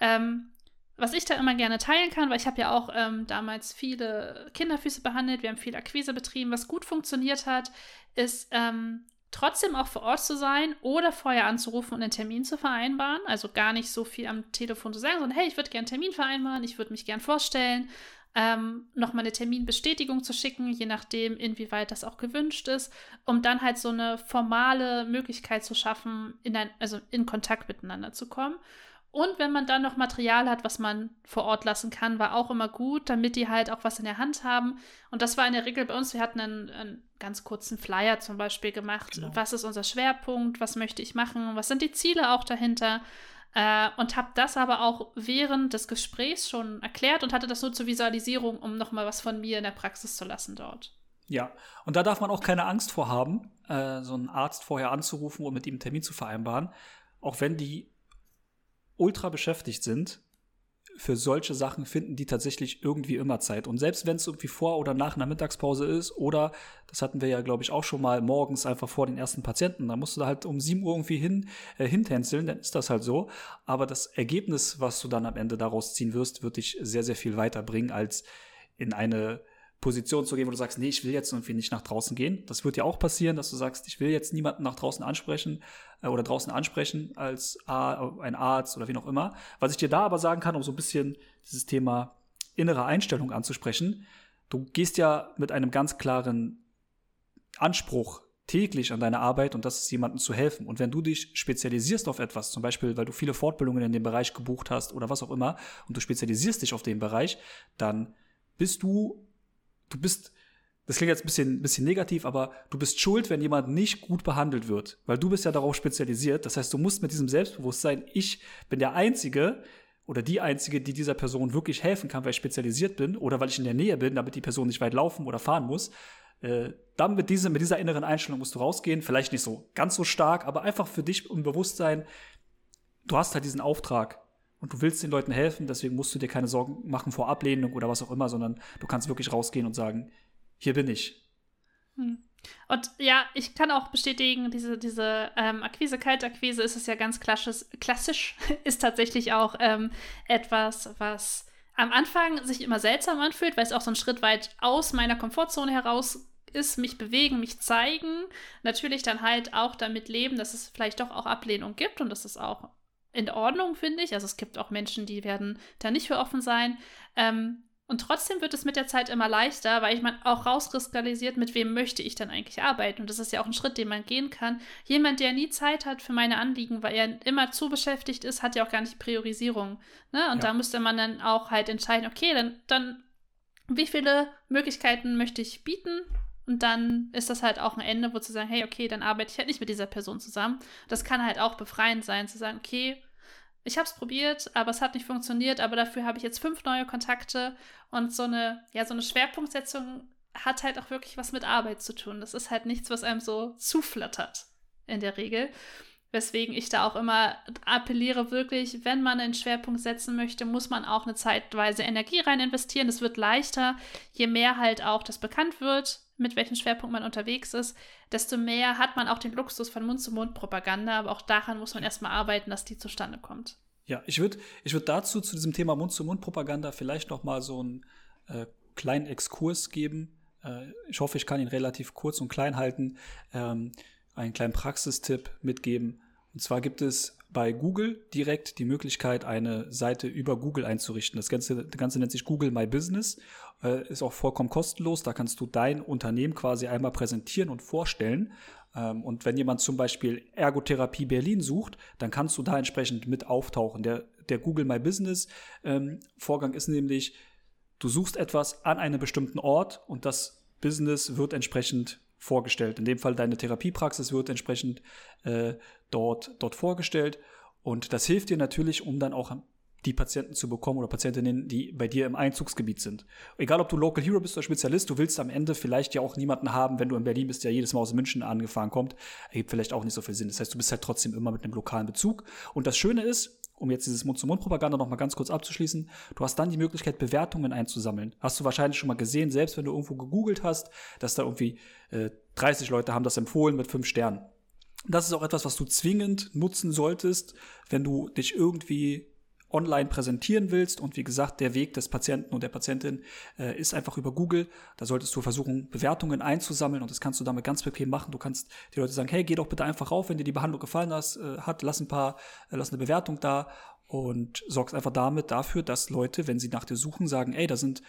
Ähm, was ich da immer gerne teilen kann, weil ich habe ja auch ähm, damals viele Kinderfüße behandelt, wir haben viel Akquise betrieben, was gut funktioniert hat, ist ähm, trotzdem auch vor Ort zu sein oder vorher anzurufen und einen Termin zu vereinbaren. Also gar nicht so viel am Telefon zu sagen, sondern hey, ich würde gerne einen Termin vereinbaren, ich würde mich gerne vorstellen, ähm, nochmal eine Terminbestätigung zu schicken, je nachdem, inwieweit das auch gewünscht ist, um dann halt so eine formale Möglichkeit zu schaffen, in ein, also in Kontakt miteinander zu kommen. Und wenn man dann noch Material hat, was man vor Ort lassen kann, war auch immer gut, damit die halt auch was in der Hand haben. Und das war in der Regel bei uns. Wir hatten einen, einen ganz kurzen Flyer zum Beispiel gemacht. Genau. Was ist unser Schwerpunkt? Was möchte ich machen? Was sind die Ziele auch dahinter? Äh, und habe das aber auch während des Gesprächs schon erklärt und hatte das nur zur Visualisierung, um nochmal was von mir in der Praxis zu lassen dort. Ja, und da darf man auch keine Angst vor haben, äh, so einen Arzt vorher anzurufen und mit ihm einen Termin zu vereinbaren. Auch wenn die ultra beschäftigt sind, für solche Sachen finden die tatsächlich irgendwie immer Zeit. Und selbst wenn es irgendwie vor oder nach einer Mittagspause ist oder, das hatten wir ja, glaube ich, auch schon mal morgens einfach vor den ersten Patienten, da musst du da halt um 7 Uhr irgendwie hin, äh, hintänzeln, dann ist das halt so. Aber das Ergebnis, was du dann am Ende daraus ziehen wirst, wird dich sehr, sehr viel weiterbringen als in eine Position zu gehen, wo du sagst, nee, ich will jetzt irgendwie nicht nach draußen gehen. Das wird ja auch passieren, dass du sagst, ich will jetzt niemanden nach draußen ansprechen äh, oder draußen ansprechen als A, ein Arzt oder wie auch immer. Was ich dir da aber sagen kann, um so ein bisschen dieses Thema innere Einstellung anzusprechen, du gehst ja mit einem ganz klaren Anspruch täglich an deine Arbeit und das ist jemandem zu helfen. Und wenn du dich spezialisierst auf etwas, zum Beispiel, weil du viele Fortbildungen in dem Bereich gebucht hast oder was auch immer, und du spezialisierst dich auf den Bereich, dann bist du du bist, das klingt jetzt ein bisschen, bisschen negativ, aber du bist schuld, wenn jemand nicht gut behandelt wird, weil du bist ja darauf spezialisiert. Das heißt, du musst mit diesem Selbstbewusstsein, ich bin der Einzige oder die Einzige, die dieser Person wirklich helfen kann, weil ich spezialisiert bin oder weil ich in der Nähe bin, damit die Person nicht weit laufen oder fahren muss. Äh, dann mit, diese, mit dieser inneren Einstellung musst du rausgehen. Vielleicht nicht so ganz so stark, aber einfach für dich im Bewusstsein, du hast halt diesen Auftrag und du willst den Leuten helfen, deswegen musst du dir keine Sorgen machen vor Ablehnung oder was auch immer, sondern du kannst wirklich rausgehen und sagen, hier bin ich. Hm. Und ja, ich kann auch bestätigen, diese, diese ähm, Akquise, Kaltakquise ist es ja ganz klassisch, klassisch *laughs* ist tatsächlich auch ähm, etwas, was am Anfang sich immer seltsam anfühlt, weil es auch so ein Schritt weit aus meiner Komfortzone heraus ist, mich bewegen, mich zeigen. Natürlich dann halt auch damit leben, dass es vielleicht doch auch Ablehnung gibt und dass es auch in Ordnung, finde ich. Also es gibt auch Menschen, die werden da nicht für offen sein. Ähm, und trotzdem wird es mit der Zeit immer leichter, weil ich man auch rauskristallisiert, mit wem möchte ich dann eigentlich arbeiten. Und das ist ja auch ein Schritt, den man gehen kann. Jemand, der nie Zeit hat für meine Anliegen, weil er immer zu beschäftigt ist, hat ja auch gar nicht Priorisierung. Ne? Und ja. da müsste man dann auch halt entscheiden, okay, dann, dann wie viele Möglichkeiten möchte ich bieten? Und dann ist das halt auch ein Ende, wo zu sagen, hey, okay, dann arbeite ich halt nicht mit dieser Person zusammen. Das kann halt auch befreiend sein, zu sagen, okay, ich habe es probiert, aber es hat nicht funktioniert, aber dafür habe ich jetzt fünf neue Kontakte und so eine, ja, so eine Schwerpunktsetzung hat halt auch wirklich was mit Arbeit zu tun. Das ist halt nichts, was einem so zuflattert in der Regel. Weswegen ich da auch immer appelliere, wirklich, wenn man einen Schwerpunkt setzen möchte, muss man auch eine zeitweise Energie rein investieren. Es wird leichter, je mehr halt auch das bekannt wird, mit welchem Schwerpunkt man unterwegs ist, desto mehr hat man auch den Luxus von Mund-zu-Mund-Propaganda. Aber auch daran muss man erstmal arbeiten, dass die zustande kommt. Ja, ich würde ich würd dazu, zu diesem Thema Mund-zu-Mund-Propaganda, vielleicht noch mal so einen äh, kleinen Exkurs geben. Äh, ich hoffe, ich kann ihn relativ kurz und klein halten. Ähm, einen kleinen Praxistipp mitgeben. Und zwar gibt es bei Google direkt die Möglichkeit, eine Seite über Google einzurichten. Das Ganze, das Ganze nennt sich Google My Business, äh, ist auch vollkommen kostenlos. Da kannst du dein Unternehmen quasi einmal präsentieren und vorstellen. Ähm, und wenn jemand zum Beispiel Ergotherapie Berlin sucht, dann kannst du da entsprechend mit auftauchen. Der, der Google My Business ähm, Vorgang ist nämlich, du suchst etwas an einem bestimmten Ort und das Business wird entsprechend vorgestellt. In dem Fall deine Therapiepraxis wird entsprechend äh, dort, dort vorgestellt. Und das hilft dir natürlich, um dann auch die Patienten zu bekommen oder Patientinnen, die bei dir im Einzugsgebiet sind. Egal, ob du Local Hero bist oder Spezialist, du willst am Ende vielleicht ja auch niemanden haben, wenn du in Berlin bist, der jedes Mal aus München angefahren kommt. Ergibt vielleicht auch nicht so viel Sinn. Das heißt, du bist halt trotzdem immer mit einem lokalen Bezug. Und das Schöne ist, um jetzt dieses Mund-zu-Mund-Propaganda noch mal ganz kurz abzuschließen, du hast dann die Möglichkeit, Bewertungen einzusammeln. Hast du wahrscheinlich schon mal gesehen, selbst wenn du irgendwo gegoogelt hast, dass da irgendwie äh, 30 Leute haben das empfohlen mit fünf Sternen. Das ist auch etwas, was du zwingend nutzen solltest, wenn du dich irgendwie online präsentieren willst. Und wie gesagt, der Weg des Patienten und der Patientin äh, ist einfach über Google. Da solltest du versuchen, Bewertungen einzusammeln und das kannst du damit ganz bequem machen. Du kannst die Leute sagen, hey, geh doch bitte einfach rauf, wenn dir die Behandlung gefallen has, äh, hat, lass ein paar, äh, lass eine Bewertung da und sorgst einfach damit dafür, dass Leute, wenn sie nach dir suchen, sagen, ey, da sind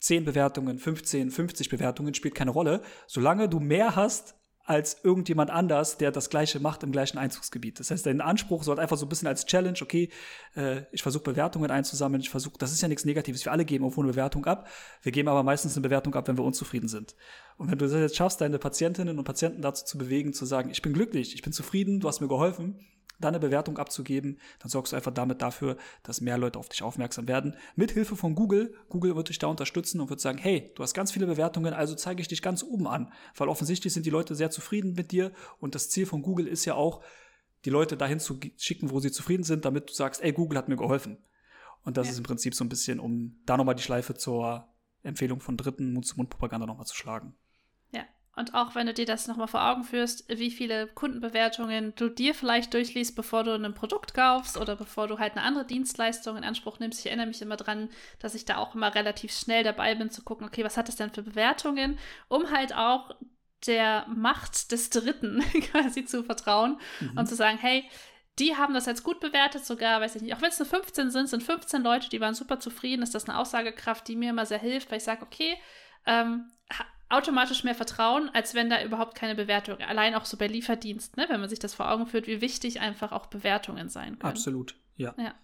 10 Bewertungen, 15, 50 Bewertungen, spielt keine Rolle. Solange du mehr hast als irgendjemand anders, der das Gleiche macht im gleichen Einzugsgebiet. Das heißt, dein Anspruch sollte einfach so ein bisschen als Challenge, okay, äh, ich versuche Bewertungen einzusammeln, ich versuche, das ist ja nichts Negatives, wir alle geben irgendwo eine Bewertung ab, wir geben aber meistens eine Bewertung ab, wenn wir unzufrieden sind. Und wenn du es jetzt schaffst, deine Patientinnen und Patienten dazu zu bewegen, zu sagen, ich bin glücklich, ich bin zufrieden, du hast mir geholfen, dann eine Bewertung abzugeben, dann sorgst du einfach damit dafür, dass mehr Leute auf dich aufmerksam werden. Mit Hilfe von Google. Google wird dich da unterstützen und wird sagen, hey, du hast ganz viele Bewertungen, also zeige ich dich ganz oben an. Weil offensichtlich sind die Leute sehr zufrieden mit dir und das Ziel von Google ist ja auch, die Leute dahin zu schicken, wo sie zufrieden sind, damit du sagst, ey, Google hat mir geholfen. Und das ja. ist im Prinzip so ein bisschen, um da nochmal die Schleife zur Empfehlung von Dritten Mund-zu-Mund-Propaganda nochmal zu schlagen. Und auch wenn du dir das nochmal vor Augen führst, wie viele Kundenbewertungen du dir vielleicht durchliest, bevor du ein Produkt kaufst oder bevor du halt eine andere Dienstleistung in Anspruch nimmst. Ich erinnere mich immer dran, dass ich da auch immer relativ schnell dabei bin zu gucken, okay, was hat das denn für Bewertungen, um halt auch der Macht des Dritten *laughs* quasi zu vertrauen mhm. und zu sagen, hey, die haben das jetzt gut bewertet, sogar, weiß ich nicht, auch wenn es nur 15 sind, sind 15 Leute, die waren super zufrieden, ist das eine Aussagekraft, die mir immer sehr hilft, weil ich sage, okay, ähm, automatisch mehr Vertrauen, als wenn da überhaupt keine Bewertung. Allein auch so bei Lieferdienst, ne? wenn man sich das vor Augen führt, wie wichtig einfach auch Bewertungen sein können. Absolut, ja. ja.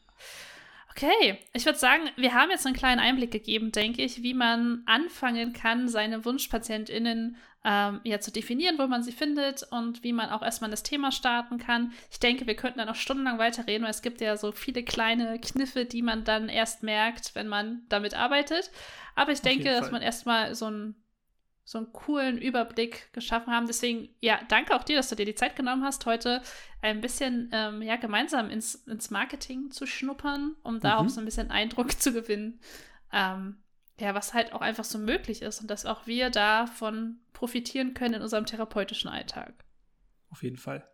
Okay, ich würde sagen, wir haben jetzt einen kleinen Einblick gegeben, denke ich, wie man anfangen kann, seine WunschpatientInnen ähm, ja zu definieren, wo man sie findet und wie man auch erstmal das Thema starten kann. Ich denke, wir könnten da noch stundenlang weiterreden, weil es gibt ja so viele kleine Kniffe, die man dann erst merkt, wenn man damit arbeitet. Aber ich Auf denke, dass man erstmal so ein so einen coolen Überblick geschaffen haben. Deswegen, ja, danke auch dir, dass du dir die Zeit genommen hast, heute ein bisschen ähm, ja, gemeinsam ins, ins Marketing zu schnuppern, um da mhm. auch so ein bisschen Eindruck *laughs* zu gewinnen, ähm, ja, was halt auch einfach so möglich ist und dass auch wir davon profitieren können in unserem therapeutischen Alltag. Auf jeden Fall.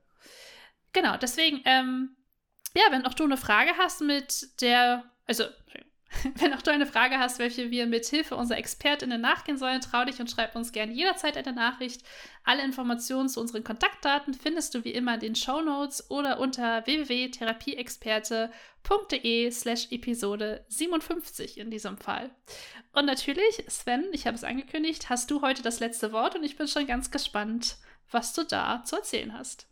Genau, deswegen, ähm, ja, wenn auch du eine Frage hast mit der, also *laughs* Wenn auch du eine Frage hast, welche wir mit Hilfe unserer ExpertInnen nachgehen sollen, trau dich und schreib uns gerne jederzeit eine Nachricht. Alle Informationen zu unseren Kontaktdaten findest du wie immer in den Show Notes oder unter www.therapieexperte.de slash Episode 57 in diesem Fall. Und natürlich, Sven, ich habe es angekündigt, hast du heute das letzte Wort und ich bin schon ganz gespannt, was du da zu erzählen hast.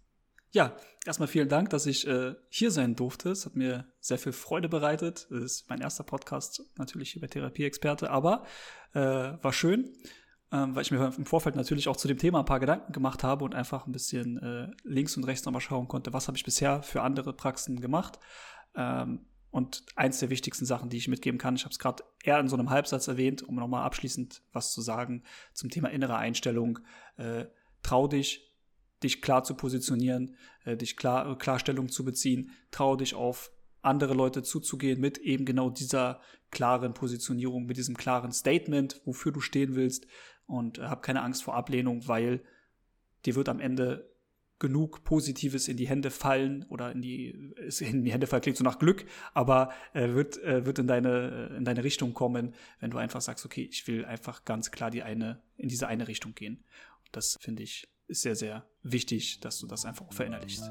Ja, erstmal vielen Dank, dass ich äh, hier sein durfte. Es hat mir sehr viel Freude bereitet. Das ist mein erster Podcast natürlich über Therapieexperte, aber äh, war schön, ähm, weil ich mir im Vorfeld natürlich auch zu dem Thema ein paar Gedanken gemacht habe und einfach ein bisschen äh, links und rechts nochmal schauen konnte, was habe ich bisher für andere Praxen gemacht. Ähm, und eins der wichtigsten Sachen, die ich mitgeben kann, ich habe es gerade eher in so einem Halbsatz erwähnt, um nochmal abschließend was zu sagen zum Thema innere Einstellung. Äh, trau dich, dich klar zu positionieren, äh, dich klar, äh, Klarstellung zu beziehen, traue dich auf andere Leute zuzugehen mit eben genau dieser klaren Positionierung, mit diesem klaren Statement, wofür du stehen willst und äh, hab keine Angst vor Ablehnung, weil dir wird am Ende genug Positives in die Hände fallen oder in die, in die Hände fallen klingt so nach Glück, aber äh, wird, äh, wird in deine, in deine Richtung kommen, wenn du einfach sagst, okay, ich will einfach ganz klar die eine, in diese eine Richtung gehen. Und das finde ich ist sehr, sehr wichtig, dass du das einfach auch verinnerlichst.